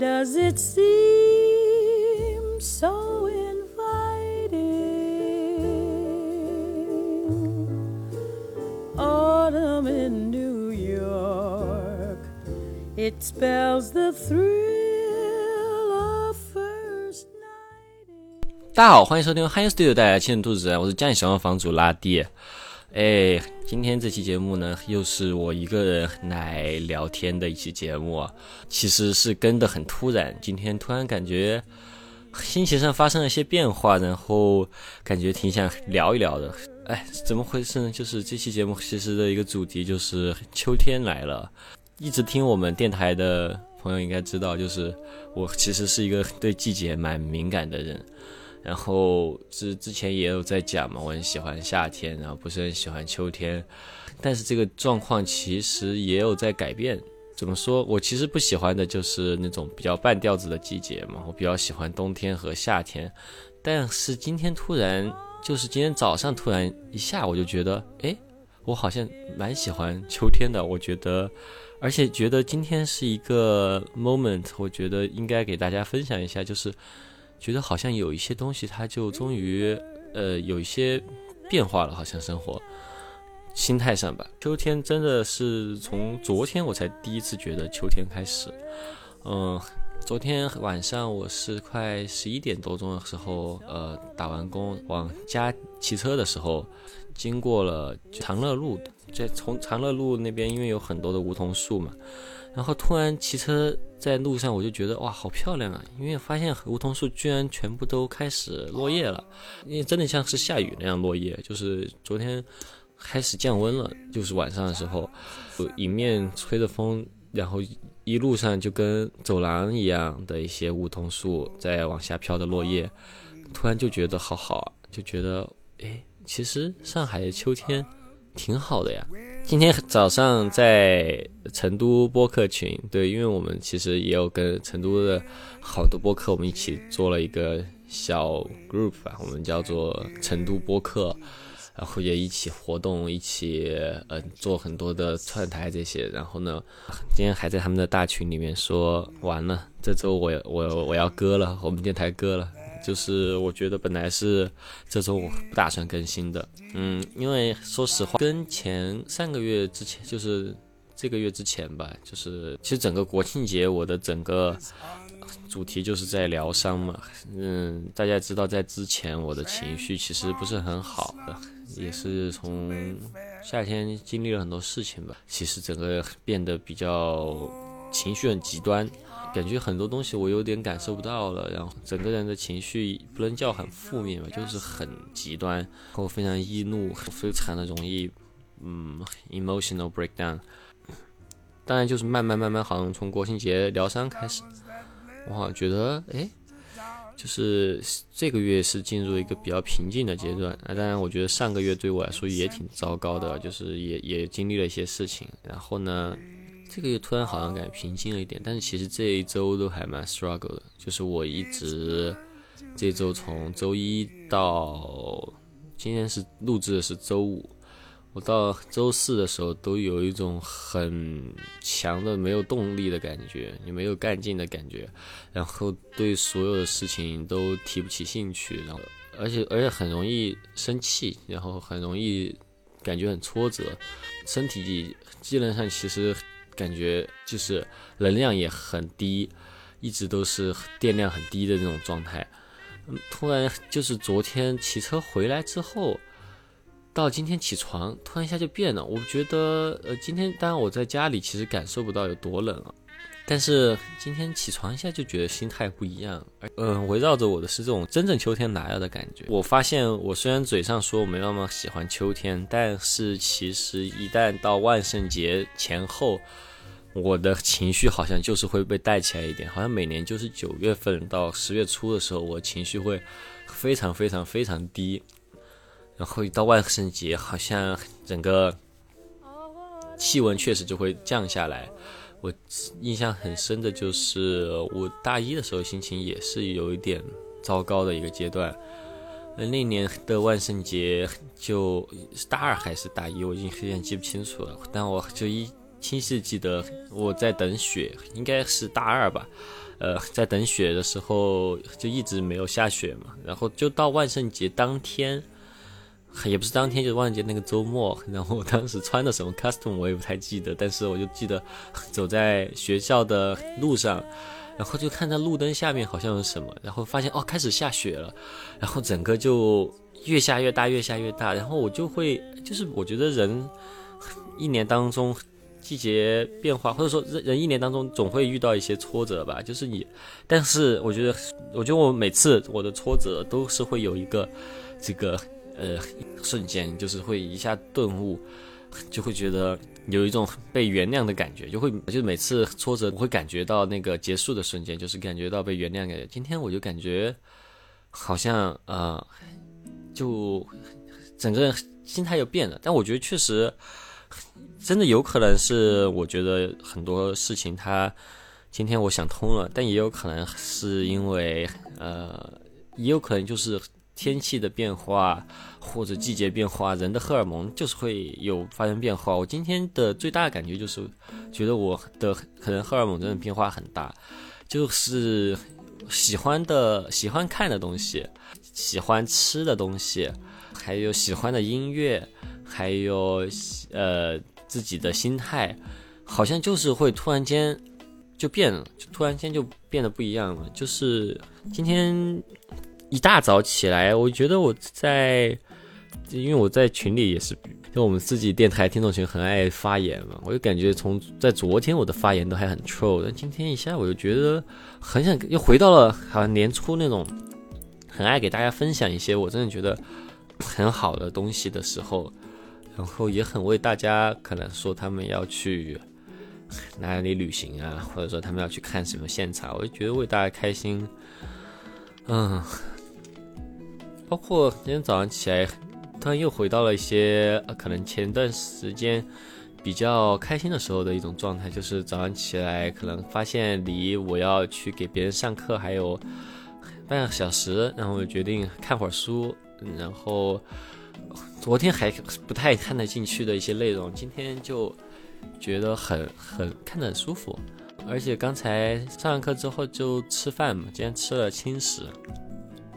does it seem so inviting? Autumn in New York, it spells the thrill of first night. 大家好，欢迎收听 h i Studio 带来的《亲人兔子》，我是家里小房主拉蒂。哎，今天这期节目呢，又是我一个人来聊天的一期节目啊。其实是跟的很突然，今天突然感觉心情上发生了一些变化，然后感觉挺想聊一聊的。哎，怎么回事呢？就是这期节目其实的一个主题就是秋天来了。一直听我们电台的朋友应该知道，就是我其实是一个对季节蛮敏感的人。然后之之前也有在讲嘛，我很喜欢夏天，然后不是很喜欢秋天，但是这个状况其实也有在改变。怎么说？我其实不喜欢的就是那种比较半调子的季节嘛，我比较喜欢冬天和夏天。但是今天突然，就是今天早上突然一下，我就觉得，哎，我好像蛮喜欢秋天的。我觉得，而且觉得今天是一个 moment，我觉得应该给大家分享一下，就是。觉得好像有一些东西，它就终于，呃，有一些变化了，好像生活心态上吧。秋天真的是从昨天我才第一次觉得秋天开始。嗯，昨天晚上我是快十一点多钟的时候，呃，打完工往家骑车的时候，经过了长乐路，在从长乐路那边，因为有很多的梧桐树嘛。然后突然骑车在路上，我就觉得哇，好漂亮啊！因为发现梧桐树居然全部都开始落叶了，因为真的像是下雨那样落叶。就是昨天开始降温了，就是晚上的时候，迎面吹着风，然后一路上就跟走廊一样的一些梧桐树在往下飘的落叶，突然就觉得好好啊，就觉得哎，其实上海的秋天挺好的呀。今天早上在成都播客群，对，因为我们其实也有跟成都的好多播客，我们一起做了一个小 group 吧，我们叫做成都播客，然后也一起活动，一起嗯做很多的串台这些。然后呢，今天还在他们的大群里面说，完了，这周我我我要割了，我们电台割了。就是我觉得本来是这周我不打算更新的，嗯，因为说实话，跟前三个月之前，就是这个月之前吧，就是其实整个国庆节我的整个主题就是在疗伤嘛，嗯，大家知道在之前我的情绪其实不是很好的，也是从夏天经历了很多事情吧，其实整个变得比较情绪很极端。感觉很多东西我有点感受不到了，然后整个人的情绪不能叫很负面吧，就是很极端，然后非常易怒，非常的容易，嗯，emotional breakdown。当然就是慢慢慢慢，好像从国庆节疗伤开始，我好像觉得，哎，就是这个月是进入一个比较平静的阶段。啊，当然我觉得上个月对我来说也挺糟糕的，就是也也经历了一些事情，然后呢。这个月突然好像感觉平静了一点，但是其实这一周都还蛮 struggle 的。就是我一直这周从周一到今天是录制的是周五，我到周四的时候都有一种很强的没有动力的感觉，也没有干劲的感觉，然后对所有的事情都提不起兴趣，然后而且而且很容易生气，然后很容易感觉很挫折，身体机能上其实。感觉就是能量也很低，一直都是电量很低的那种状态。嗯，突然就是昨天骑车回来之后，到今天起床，突然一下就变了。我觉得，呃，今天当然我在家里其实感受不到有多冷啊。但是今天起床一下就觉得心态不一样，嗯，围绕着我的是这种真正秋天来了的感觉。我发现我虽然嘴上说我没那么喜欢秋天，但是其实一旦到万圣节前后，我的情绪好像就是会被带起来一点。好像每年就是九月份到十月初的时候，我情绪会非常非常非常低，然后一到万圣节，好像整个气温确实就会降下来。我印象很深的就是，我大一的时候心情也是有一点糟糕的一个阶段。那年的万圣节就大二还是大一，我已经有点记不清楚了。但我就一清晰记得我在等雪，应该是大二吧。呃，在等雪的时候就一直没有下雪嘛，然后就到万圣节当天，也不是当天，就是万圣节那个周末，然后我当时穿的什么 costume 我也不太记得，但是我就记得走在学校的路上，然后就看到路灯下面好像有什么，然后发现哦开始下雪了，然后整个就越下越大，越下越大，然后我就会就是我觉得人一年当中。季节变化，或者说人人一年当中总会遇到一些挫折吧，就是你，但是我觉得，我觉得我每次我的挫折都是会有一个这个呃瞬间，就是会一下顿悟，就会觉得有一种被原谅的感觉，就会就每次挫折我会感觉到那个结束的瞬间，就是感觉到被原谅感觉。今天我就感觉好像呃，就整个人心态又变了，但我觉得确实。真的有可能是，我觉得很多事情，他今天我想通了，但也有可能是因为，呃，也有可能就是天气的变化或者季节变化，人的荷尔蒙就是会有发生变化。我今天的最大的感觉就是，觉得我的可能荷尔蒙真的变化很大，就是喜欢的、喜欢看的东西，喜欢吃的东西，还有喜欢的音乐，还有呃。自己的心态，好像就是会突然间就变了，就突然间就变得不一样了。就是今天一大早起来，我觉得我在，因为我在群里也是，就我们自己电台听众群很爱发言嘛，我就感觉从在昨天我的发言都还很 troll，但今天一下我就觉得很想又回到了好像年初那种很爱给大家分享一些我真的觉得很好的东西的时候。然后也很为大家可能说他们要去 哪里旅行啊，或者说他们要去看什么现场，我就觉得为大家开心。嗯，包括今天早上起来，突然又回到了一些可能前段时间比较开心的时候的一种状态，就是早上起来可能发现离我要去给别人上课还有半个小时，然后我就决定看会儿书，然后。昨天还不太看得进去的一些内容，今天就觉得很很看得很舒服，而且刚才上完课之后就吃饭嘛，今天吃了轻食，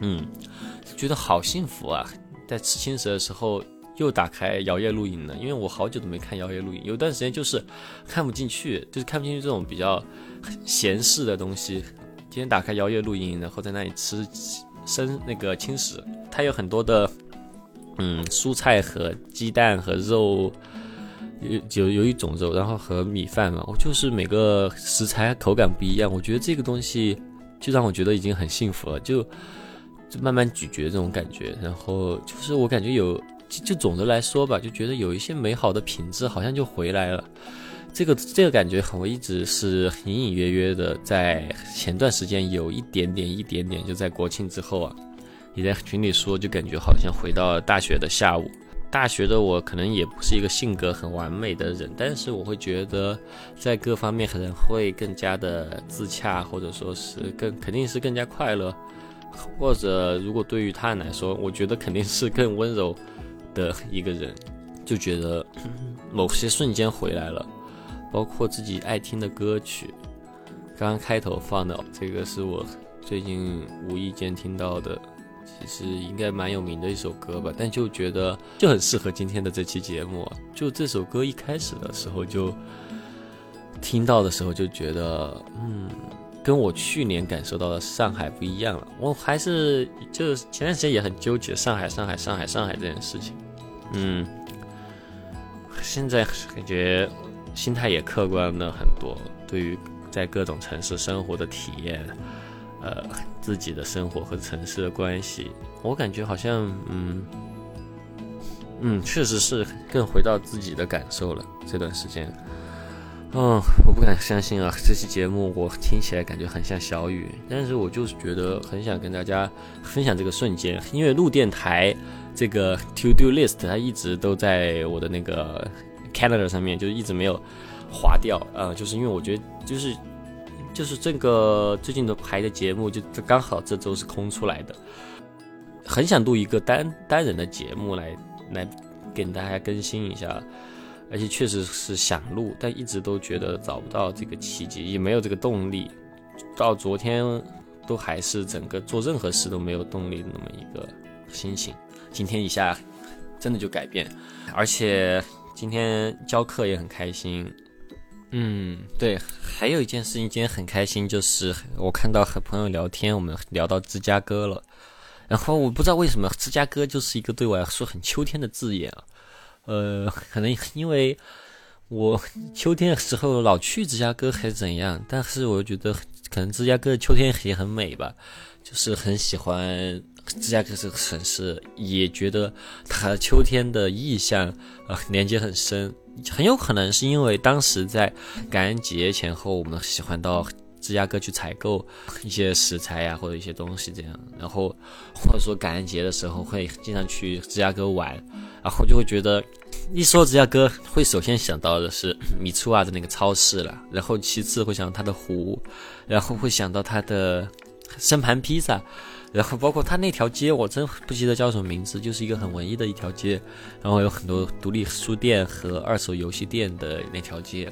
嗯，觉得好幸福啊！在吃轻食的时候又打开摇曳露营了，因为我好久都没看摇曳露营，有段时间就是看不进去，就是看不进去这种比较闲适的东西。今天打开摇曳露营，然后在那里吃生那个轻食，它有很多的。嗯，蔬菜和鸡蛋和肉，有有有一种肉，然后和米饭嘛，我就是每个食材口感不一样，我觉得这个东西就让我觉得已经很幸福了，就就慢慢咀嚼这种感觉，然后就是我感觉有，就总的来说吧，就觉得有一些美好的品质好像就回来了，这个这个感觉我一直是隐隐约约的，在前段时间有一点点一点点，就在国庆之后啊。你在群里说，就感觉好像回到了大学的下午。大学的我可能也不是一个性格很完美的人，但是我会觉得在各方面可能会更加的自洽，或者说是更肯定是更加快乐。或者如果对于他来说，我觉得肯定是更温柔的一个人，就觉得某些瞬间回来了，包括自己爱听的歌曲。刚刚开头放的这个是我最近无意间听到的。其实应该蛮有名的一首歌吧，但就觉得就很适合今天的这期节目。就这首歌一开始的时候就听到的时候就觉得，嗯，跟我去年感受到的上海不一样了。我还是就前段时间也很纠结上海、上海、上海、上海这件事情。嗯，现在感觉心态也客观了很多，对于在各种城市生活的体验。呃，自己的生活和城市的关系，我感觉好像，嗯，嗯，确实是更回到自己的感受了。这段时间，嗯，我不敢相信啊，这期节目我听起来感觉很像小雨，但是我就是觉得很想跟大家分享这个瞬间，因为录电台这个 to do list 它一直都在我的那个 calendar 上面，就一直没有划掉啊，就是因为我觉得就是。就是这个最近的排的节目，就刚好这周是空出来的，很想录一个单单人的节目来来给大家更新一下，而且确实是想录，但一直都觉得找不到这个契机，也没有这个动力。到昨天都还是整个做任何事都没有动力那么一个心情。今天一下真的就改变，而且今天教课也很开心。嗯，对，还有一件事情今天很开心，就是我看到和朋友聊天，我们聊到芝加哥了。然后我不知道为什么芝加哥就是一个对我来说很秋天的字眼啊。呃，可能因为我秋天的时候老去芝加哥还是怎样，但是我觉得可能芝加哥的秋天也很美吧，就是很喜欢芝加哥这个城市，也觉得它秋天的意象呃连接很深，很有可能是因为当时在感恩节前后，我们喜欢到。芝加哥去采购一些食材呀，或者一些东西这样，然后或者说感恩节的时候会经常去芝加哥玩，然后就会觉得一说芝加哥，会首先想到的是 米醋啊的那个超市了，然后其次会想到它的湖，然后会想到它的生盘披萨，然后包括它那条街，我真不记得叫什么名字，就是一个很文艺的一条街，然后有很多独立书店和二手游戏店的那条街。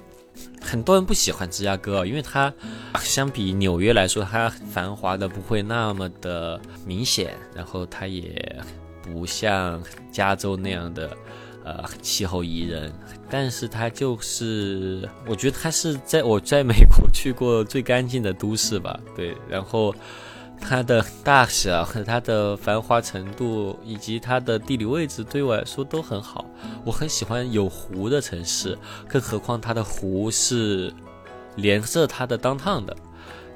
很多人不喜欢芝加哥，因为它相比纽约来说，它繁华的不会那么的明显，然后它也不像加州那样的呃气候宜人，但是它就是我觉得它是在我在美国去过最干净的都市吧，对，然后。它的大小和它的繁华程度，以及它的地理位置，对我来说都很好。我很喜欢有湖的城市，更何况它的湖是连着它的当趟的。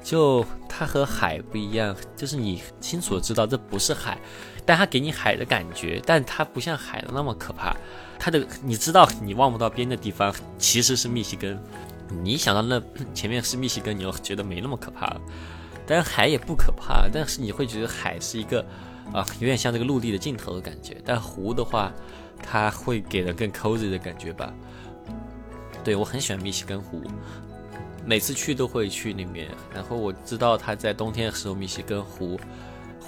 就它和海不一样，就是你清楚的知道这不是海，但它给你海的感觉，但它不像海的那么可怕。它的你知道你望不到边的地方其实是密西根，你想到那前面是密西根，你就觉得没那么可怕了。但海也不可怕，但是你会觉得海是一个，啊，有点像这个陆地的尽头的感觉。但湖的话，它会给人更 cozy 的感觉吧。对我很喜欢密西根湖，每次去都会去那边。然后我知道它在冬天的时候，密西根湖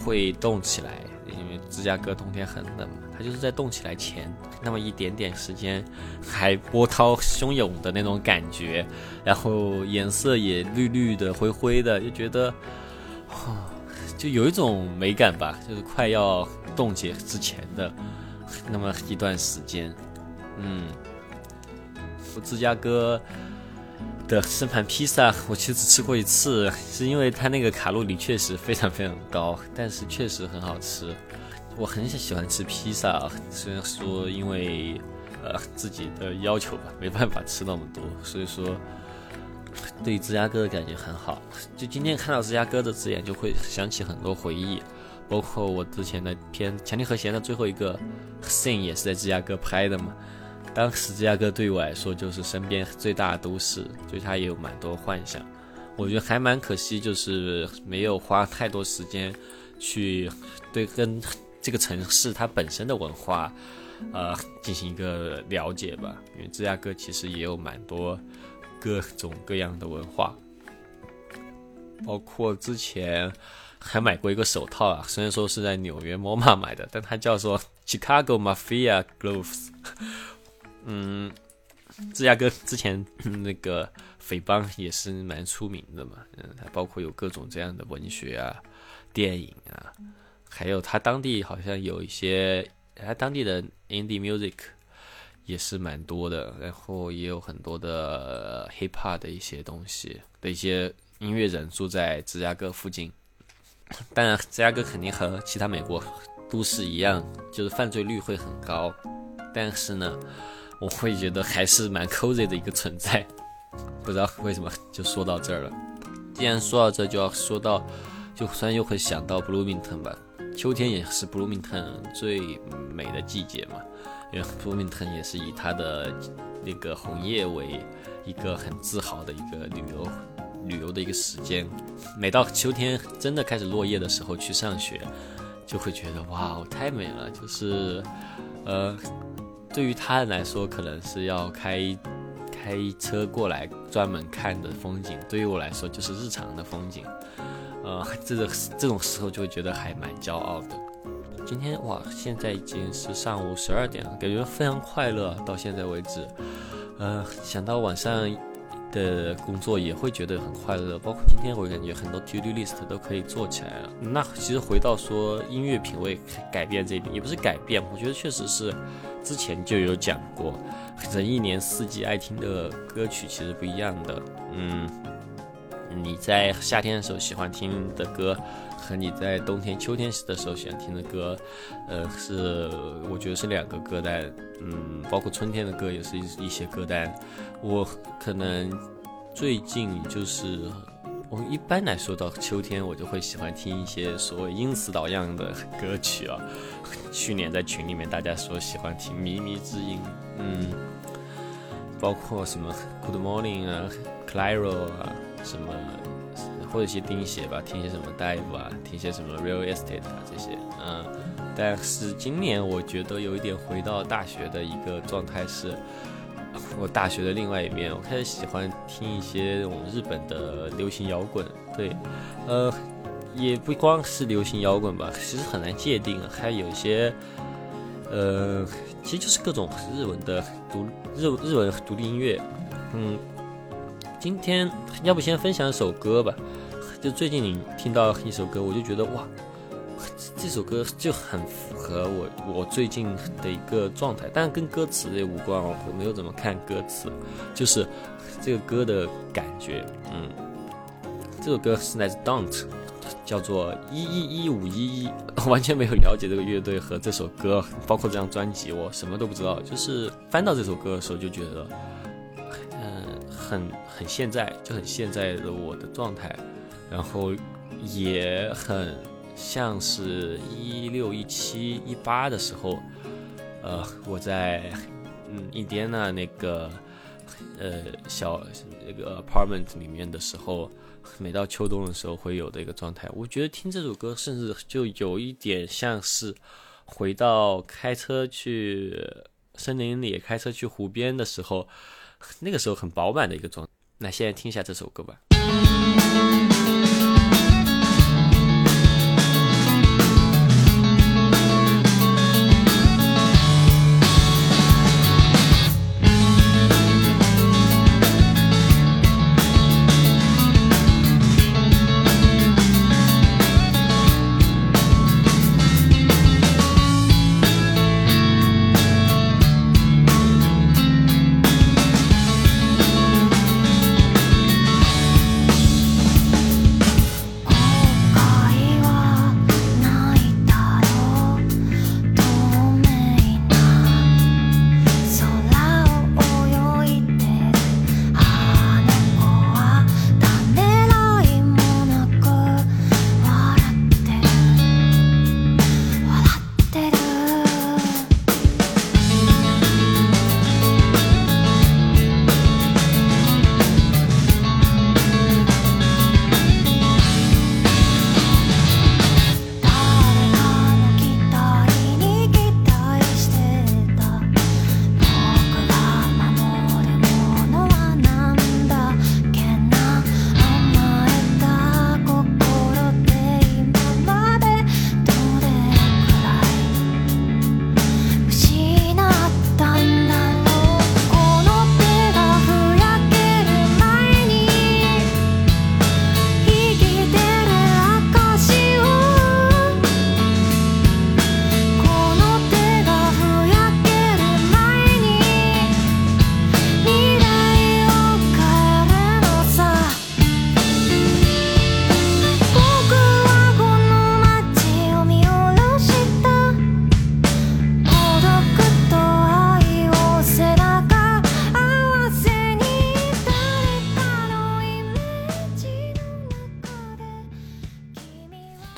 会冻起来。因为芝加哥冬天很冷嘛，它就是在冻起来前那么一点点时间，还波涛汹涌的那种感觉，然后颜色也绿绿的、灰灰的，就觉得，就有一种美感吧，就是快要冻结之前的那么一段时间。嗯，芝加哥。的生盘披萨，我其实只吃过一次，是因为它那个卡路里确实非常非常高，但是确实很好吃。我很喜欢吃披萨，虽然说因为呃自己的要求吧，没办法吃那么多，所以说对芝加哥的感觉很好。就今天看到芝加哥的字眼，就会想起很多回忆，包括我之前的片《强力和弦》的最后一个 scene 也是在芝加哥拍的嘛。当时芝加哥对我来说就是身边最大的都市，对他也有蛮多幻想。我觉得还蛮可惜，就是没有花太多时间去对跟这个城市它本身的文化，呃，进行一个了解吧。因为芝加哥其实也有蛮多各种各样的文化，包括之前还买过一个手套啊，虽然说是在纽约 MoMA 买的，但它叫做 Chicago Mafia Gloves。嗯，芝加哥之前 那个匪帮也是蛮出名的嘛，嗯，它包括有各种这样的文学啊、电影啊，还有它当地好像有一些，它当地的 indie music 也是蛮多的，然后也有很多的 hip hop 的一些东西的一些音乐人住在芝加哥附近。当然，芝加哥肯定和其他美国都市一样，就是犯罪率会很高，但是呢。我会觉得还是蛮 cozy 的一个存在，不知道为什么就说到这儿了。既然说到这，就要说到，就突然又会想到 Bloomington 吧。秋天也是 Bloomington 最美的季节嘛，因为 Bloomington 也是以它的那个红叶为一个很自豪的一个旅游旅游的一个时间。每到秋天真的开始落叶的时候去上学，就会觉得哇，太美了，就是呃。对于他人来说，可能是要开开车过来专门看的风景；对于我来说，就是日常的风景。呃，这个这种时候就会觉得还蛮骄傲的。今天哇，现在已经是上午十二点了，感觉非常快乐。到现在为止，呃，想到晚上的工作也会觉得很快乐。包括今天，我感觉很多 to do list 都可以做起来了。那其实回到说音乐品味改变这一点，也不是改变，我觉得确实是之前就有讲过，人一年四季爱听的歌曲其实不一样的。嗯，你在夏天的时候喜欢听的歌。和你在冬天、秋天时的时候喜欢听的歌，呃，是我觉得是两个歌单，嗯，包括春天的歌也是一一些歌单。我可能最近就是我一般来说到秋天，我就会喜欢听一些所谓阴词导样的歌曲啊。去年在群里面大家说喜欢听靡靡之音，嗯，包括什么 Good Morning 啊，Clairo 啊，什么。或者一些钉鞋吧，听些什么 Dive 啊，听些什么 Real Estate 啊这些，嗯，但是今年我觉得有一点回到大学的一个状态，是我大学的另外一面，我开始喜欢听一些我们日本的流行摇滚，对，呃，也不光是流行摇滚吧，其实很难界定，还有一些，呃，其实就是各种日文的独日日文独立音乐，嗯。今天要不先分享一首歌吧，就最近你听到一首歌，我就觉得哇，这首歌就很符合我我最近的一个状态，但是跟歌词也无关哦，我没有怎么看歌词，就是这个歌的感觉，嗯，这首歌是来自 Don't，叫做一一一五一一，完全没有了解这个乐队和这首歌，包括这张专辑，我什么都不知道，就是翻到这首歌的时候就觉得。嗯很很现在就很现在的我的状态，然后也很像是一六一七一八的时候，呃，我在嗯印第安纳那个呃小那个 apartment 里面的时候，每到秋冬的时候会有的一个状态。我觉得听这首歌，甚至就有一点像是回到开车去森林里、开车去湖边的时候。那个时候很饱满的一个状，那现在听一下这首歌吧。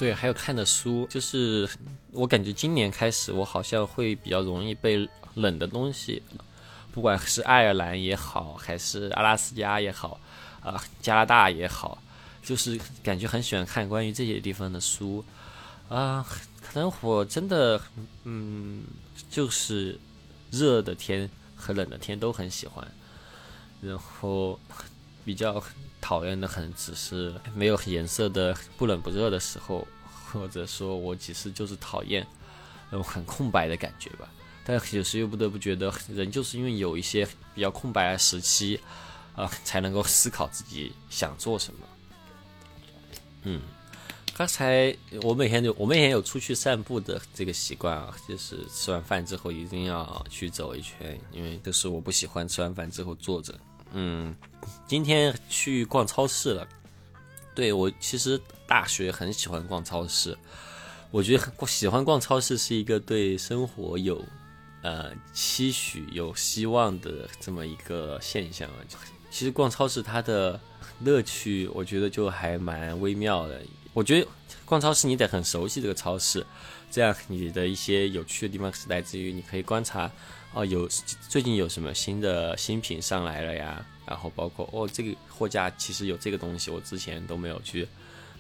对，还有看的书，就是我感觉今年开始，我好像会比较容易被冷的东西，不管是爱尔兰也好，还是阿拉斯加也好，啊，加拿大也好，就是感觉很喜欢看关于这些地方的书，啊，可能我真的，嗯，就是热的天和冷的天都很喜欢，然后比较。讨厌的很，只是没有颜色的不冷不热的时候，或者说我其实就是讨厌那种很空白的感觉吧。但有时又不得不觉得，人就是因为有一些比较空白的时期，啊，才能够思考自己想做什么。嗯，刚才我每天就我每天有出去散步的这个习惯啊，就是吃完饭之后一定要去走一圈，因为这是我不喜欢吃完饭之后坐着。嗯，今天去逛超市了。对我其实大学很喜欢逛超市，我觉得喜欢逛超市是一个对生活有呃期许、有希望的这么一个现象啊。其实逛超市它的乐趣，我觉得就还蛮微妙的。我觉得逛超市你得很熟悉这个超市，这样你的一些有趣的地方是来自于你可以观察。哦，有最近有什么新的新品上来了呀？然后包括哦，这个货架其实有这个东西，我之前都没有去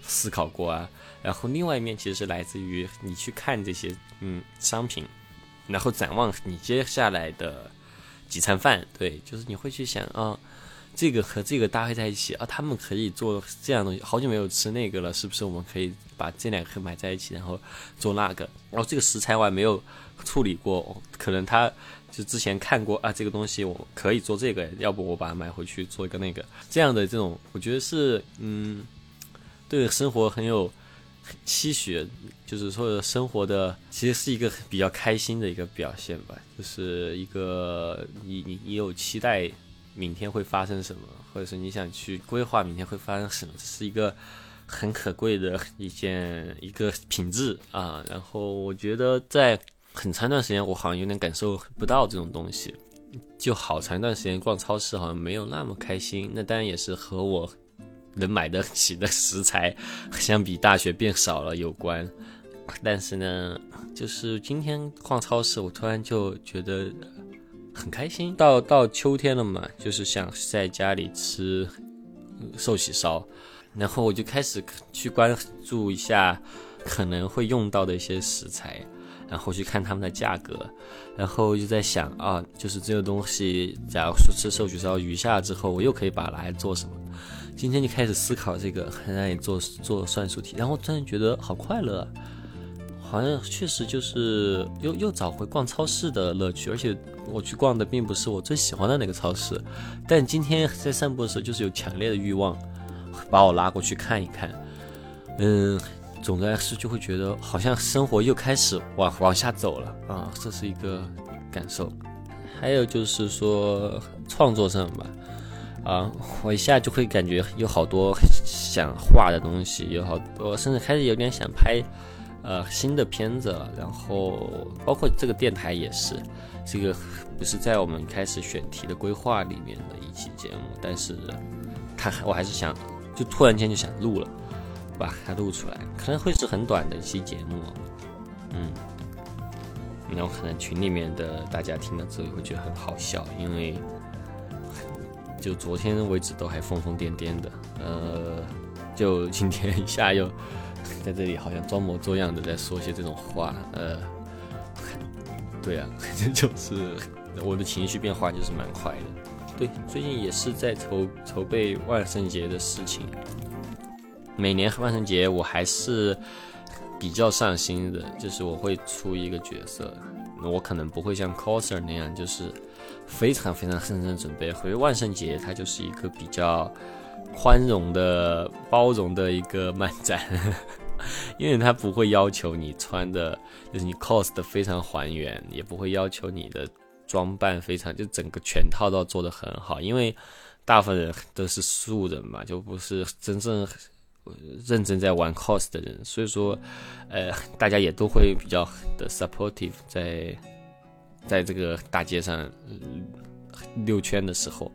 思考过啊。然后另外一面其实是来自于你去看这些嗯商品，然后展望你接下来的几餐饭。对，就是你会去想啊，这个和这个搭配在一起啊，他们可以做这样东西。好久没有吃那个了，是不是我们可以把这两个买在一起，然后做那个？然后这个食材我还没有处理过，可能它。就之前看过啊，这个东西我可以做这个，要不我把它买回去做一个那个这样的这种，我觉得是嗯，对生活很有期许，就是说生活的其实是一个比较开心的一个表现吧，就是一个你你你有期待明天会发生什么，或者是你想去规划明天会发生什么，这是一个很可贵的一件一个品质啊。然后我觉得在。很长一段时间，我好像有点感受不到这种东西，就好长一段时间逛超市好像没有那么开心。那当然也是和我能买得起的食材相比大学变少了有关。但是呢，就是今天逛超市，我突然就觉得很开心。到到秋天了嘛，就是想在家里吃寿喜烧，然后我就开始去关注一下可能会用到的一些食材。然后去看他们的价格，然后就在想啊，就是这个东西，假如说吃寿喜烧余下之后，我又可以把它来做什么？今天就开始思考这个，让你做做算术题，然后突然觉得好快乐，好像确实就是又又找回逛超市的乐趣，而且我去逛的并不是我最喜欢的那个超市，但今天在散步的时候，就是有强烈的欲望把我拉过去看一看，嗯。总的来说，就会觉得好像生活又开始往往下走了啊，这是一个感受。还有就是说创作上吧，啊，我一下就会感觉有好多想画的东西，有好多，甚至开始有点想拍呃新的片子了。然后包括这个电台也是，这个不是在我们开始选题的规划里面的一期节目，但是他我还是想，就突然间就想录了。把它录出来，可能会是很短的一期节目，嗯，然后可能群里面的大家听了之后会觉得很好笑，因为就昨天为止都还疯疯癫癫的，呃，就今天一下又在这里好像装模作样的在说些这种话，呃，对啊，就是我的情绪变化就是蛮快的，对，最近也是在筹筹备万圣节的事情。每年万圣节我还是比较上心的，就是我会出一个角色，我可能不会像 coser 那样，就是非常非常认真准备。因为万圣节它就是一个比较宽容的、包容的一个漫展，因为它不会要求你穿的，就是你 cos 的非常还原，也不会要求你的装扮非常，就整个全套都要做得很好，因为大部分人都是素人嘛，就不是真正。认真在玩 cos 的人，所以说，呃，大家也都会比较的 supportive，在在这个大街上溜圈的时候，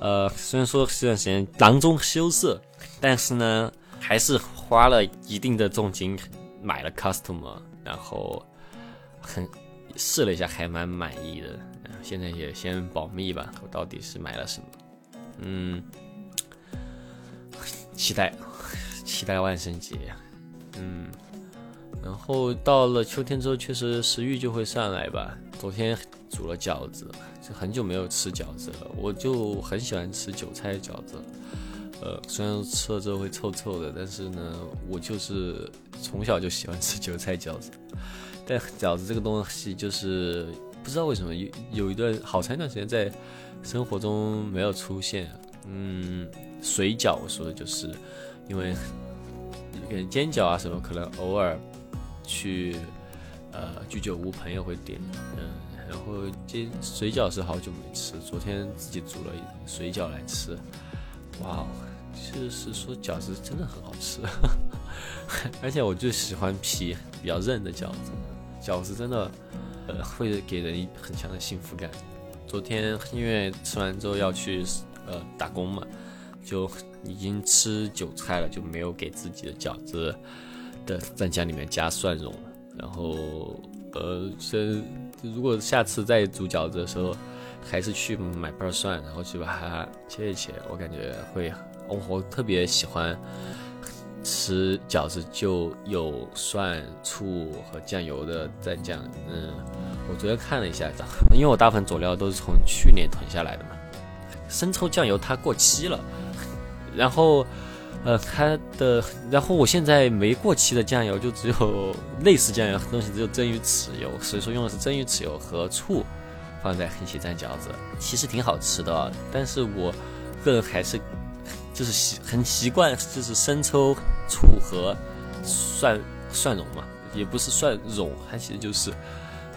呃，虽然说这段时间囊中羞涩，但是呢，还是花了一定的重金买了 customer，然后很试了一下，还蛮满意的。现在也先保密吧，我到底是买了什么？嗯，期待。期待万圣节，嗯，然后到了秋天之后，确实食欲就会上来吧。昨天煮了饺子，就很久没有吃饺子了。我就很喜欢吃韭菜饺子，呃，虽然吃了之后会臭臭的，但是呢，我就是从小就喜欢吃韭菜饺子。但饺子这个东西，就是不知道为什么有有一段好长一段时间在生活中没有出现。嗯，水饺我说的就是，因为可能煎饺啊什么可能偶尔去呃居酒屋朋友会点，嗯，然后煎水饺是好久没吃，昨天自己煮了水饺来吃，哇，就是说饺子真的很好吃，而且我就喜欢皮比较韧的饺子，饺子真的呃会给人很强的幸福感。昨天因为吃完之后要去呃打工嘛，就已经吃韭菜了，就没有给自己的饺子的蘸酱里面加蒜蓉。然后呃，这如果下次再煮饺子的时候，还是去买瓣蒜，然后去把它切一切。我感觉会，我特别喜欢吃饺子就有蒜、醋和酱油的蘸酱，嗯。我昨天看了一下，因为我大部分佐料都是从去年囤下来的嘛。生抽酱油它过期了，然后，呃，它的，然后我现在没过期的酱油就只有类似酱油东西，只有蒸鱼豉油，所以说用的是蒸鱼豉油和醋放在一起蘸饺子，其实挺好吃的。但是我个人还是就是习很习惯，就是生抽、醋和蒜蒜蓉嘛，也不是蒜蓉，它其实就是。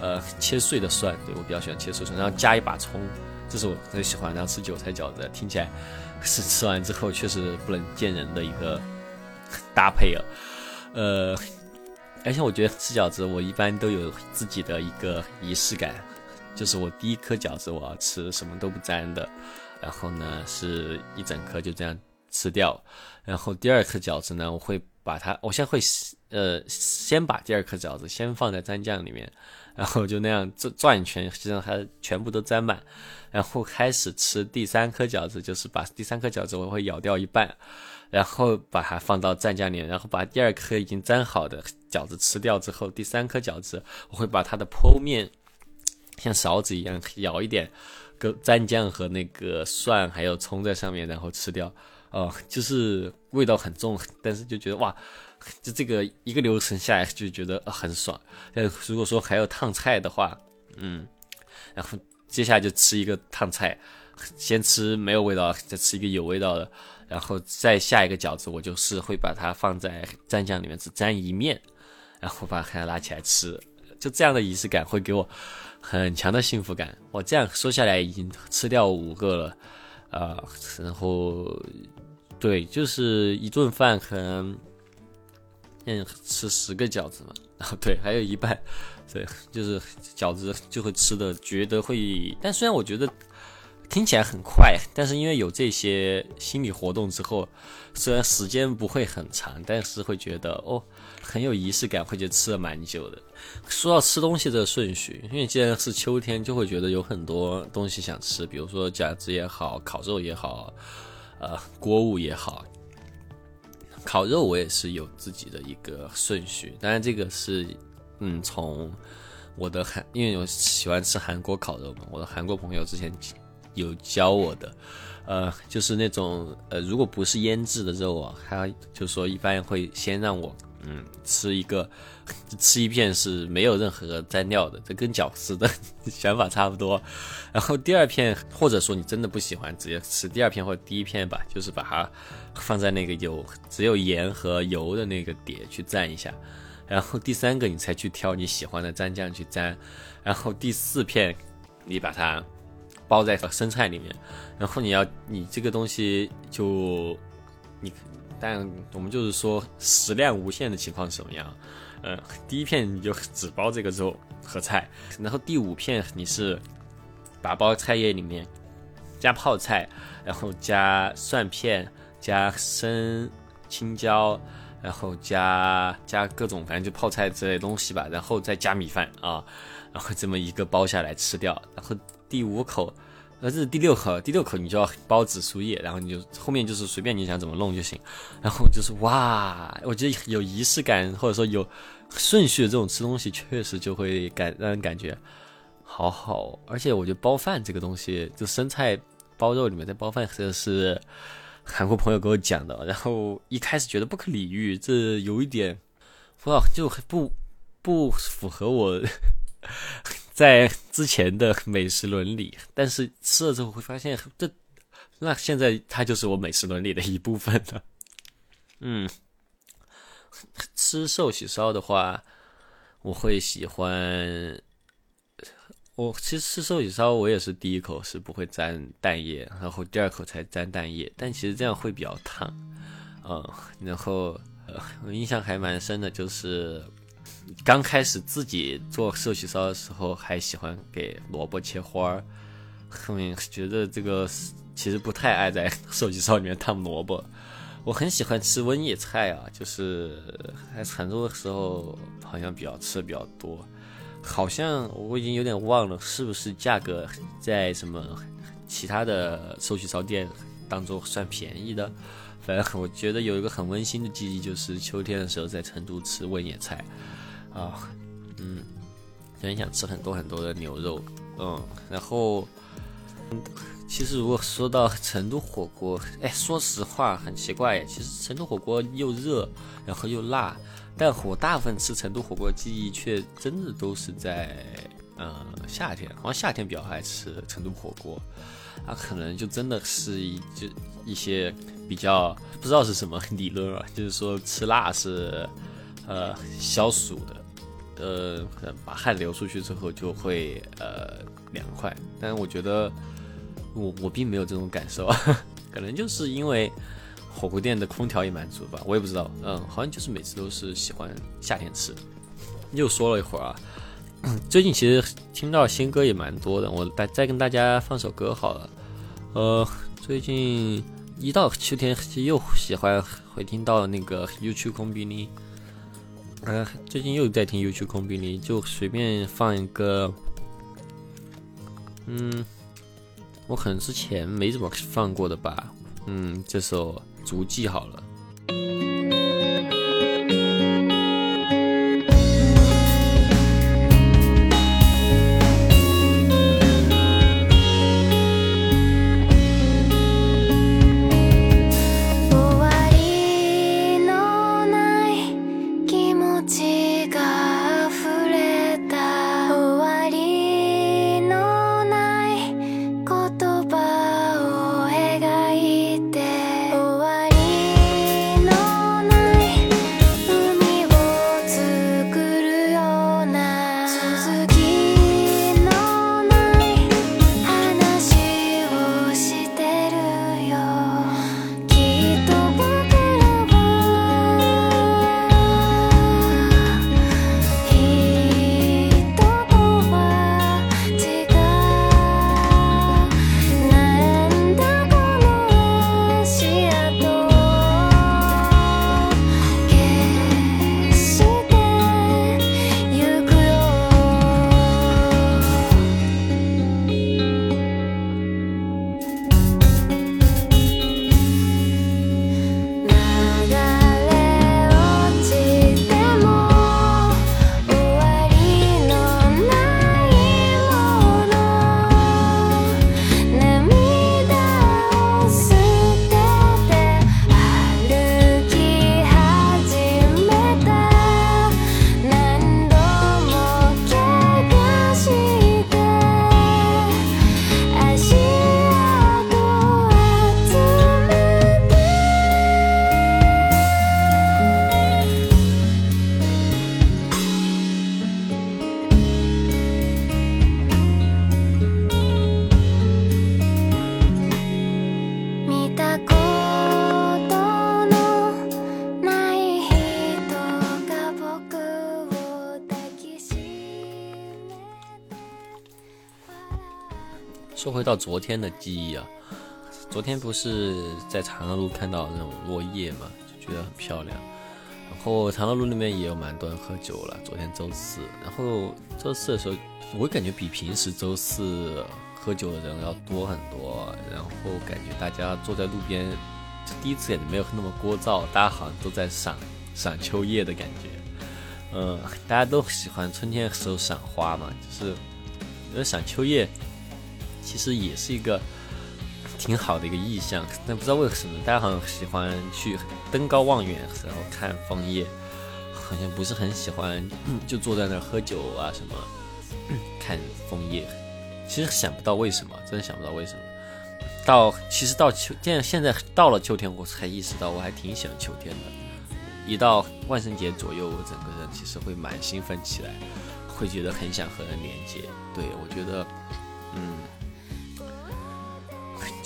呃，切碎的蒜，对我比较喜欢切碎蒜，然后加一把葱，这是我很喜欢。然后吃韭菜饺子，听起来是吃完之后确实不能见人的一个搭配啊。呃，而且我觉得吃饺子，我一般都有自己的一个仪式感，就是我第一颗饺子我要吃什么都不沾的，然后呢是一整颗就这样吃掉，然后第二颗饺子呢，我会把它，我先会呃先把第二颗饺子先放在蘸酱里面。然后就那样转转一圈，实际上它全部都沾满，然后开始吃第三颗饺子，就是把第三颗饺子我会咬掉一半，然后把它放到蘸酱里，然后把第二颗已经沾好的饺子吃掉之后，第三颗饺子我会把它的剖面像勺子一样舀一点，跟蘸酱和那个蒜还有葱在上面，然后吃掉。哦，就是味道很重，但是就觉得哇。就这个一个流程下来就觉得很爽。但如果说还有烫菜的话，嗯，然后接下来就吃一个烫菜，先吃没有味道，再吃一个有味道的，然后再下一个饺子，我就是会把它放在蘸酱里面只蘸一面，然后把它拉起来吃。就这样的仪式感会给我很强的幸福感。我这样说下来已经吃掉五个了，啊，然后对，就是一顿饭可能。嗯，吃十个饺子嘛，然 后对，还有一半，对，就是饺子就会吃的，觉得会，但虽然我觉得听起来很快，但是因为有这些心理活动之后，虽然时间不会很长，但是会觉得哦，很有仪式感，会觉得吃了蛮久的。说到吃东西的顺序，因为既然是秋天，就会觉得有很多东西想吃，比如说饺子也好，烤肉也好，呃，锅物也好。烤肉我也是有自己的一个顺序，当然这个是，嗯，从我的韩，因为我喜欢吃韩国烤肉嘛，我的韩国朋友之前有教我的，呃，就是那种呃，如果不是腌制的肉啊，他就说一般会先让我。嗯，吃一个，吃一片是没有任何蘸料的，这跟饺子的 想法差不多。然后第二片，或者说你真的不喜欢，直接吃第二片或者第一片吧，就是把它放在那个有只有盐和油的那个碟去蘸一下。然后第三个，你才去挑你喜欢的蘸酱去蘸。然后第四片，你把它包在生菜里面。然后你要你这个东西就你。但我们就是说食量无限的情况是什么样？呃，第一片你就只包这个肉和菜，然后第五片你是打包菜叶里面加泡菜，然后加蒜片，加生青椒，然后加加各种反正就泡菜之类东西吧，然后再加米饭啊，然后这么一个包下来吃掉，然后第五口。那这是第六口，第六口你就要包紫苏叶，然后你就后面就是随便你想怎么弄就行，然后就是哇，我觉得有仪式感或者说有顺序的这种吃东西，确实就会感让人感觉好好，而且我觉得包饭这个东西，就生菜包肉里面再包饭，这是韩国朋友给我讲的，然后一开始觉得不可理喻，这有一点哇，就不不符合我。在之前的美食伦理，但是吃了之后会发现，这那现在它就是我美食伦理的一部分了。嗯，吃寿喜烧的话，我会喜欢。我其实吃寿喜烧，我也是第一口是不会沾蛋液，然后第二口才沾蛋液，但其实这样会比较烫。嗯，然后呃，我印象还蛮深的，就是刚开始自己做寿喜烧的时候，还喜欢给萝卜切花儿，后面觉得这个其实不太爱在寿喜烧里面烫萝卜。我很喜欢吃温野菜啊，就是在常州的时候好像比较吃的比较多。好像我已经有点忘了，是不是价格在什么其他的寿喜烧店当中算便宜的？反正我觉得有一个很温馨的记忆，就是秋天的时候在成都吃温野菜，啊，嗯，很想吃很多很多的牛肉，嗯，然后，其实如果说到成都火锅，哎，说实话很奇怪，其实成都火锅又热，然后又辣。但我大部分吃成都火锅的记忆却真的都是在，呃，夏天，好像夏天比较爱吃成都火锅，它可能就真的是一就一些比较不知道是什么理论啊，就是说吃辣是，呃，消暑的，呃，可能把汗流出去之后就会呃凉快，但是我觉得我我并没有这种感受，可能就是因为。火锅店的空调也满足吧，我也不知道，嗯，好像就是每次都是喜欢夏天吃。又说了一会儿啊，最近其实听到新歌也蛮多的，我再再跟大家放首歌好了。呃，最近一到秋天又喜欢会听到那个 U 曲空比尼，呃，最近又在听 U 曲空比尼，就随便放一个，嗯，我可能之前没怎么放过的吧，嗯，这首。足迹好了。说回到昨天的记忆啊，昨天不是在长乐路看到那种落叶嘛，就觉得很漂亮。然后长乐路那边也有蛮多人喝酒了。昨天周四，然后周四的时候，我感觉比平时周四喝酒的人要多很多。然后感觉大家坐在路边，第一次感觉没有那么聒噪，大家好像都在赏赏秋叶的感觉。嗯，大家都喜欢春天的时候赏花嘛，就是因为赏秋叶。其实也是一个挺好的一个意象，但不知道为什么大家好像喜欢去登高望远，然后看枫叶，好像不是很喜欢就坐在那儿喝酒啊什么看枫叶。其实想不到为什么，真的想不到为什么。到其实到秋现现在到了秋天，我才意识到我还挺喜欢秋天的。一到万圣节左右，我整个人其实会蛮兴奋起来，会觉得很想和人连接。对我觉得，嗯，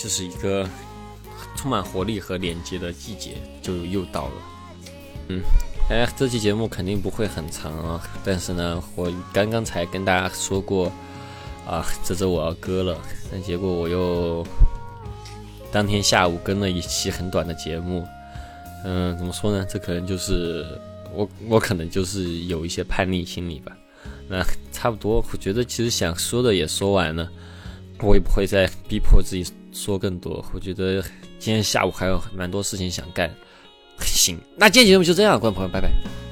就是一个充满活力和连接的季节就又到了。嗯，哎，这期节目肯定不会很长啊，但是呢，我刚刚才跟大家说过啊，这周我要割了，但结果我又。当天下午更了一期很短的节目，嗯，怎么说呢？这可能就是我，我可能就是有一些叛逆心理吧。那差不多，我觉得其实想说的也说完了，我也不会再逼迫自己说更多。我觉得今天下午还有蛮多事情想干。行，那今天节目就这样，观众朋友，拜拜。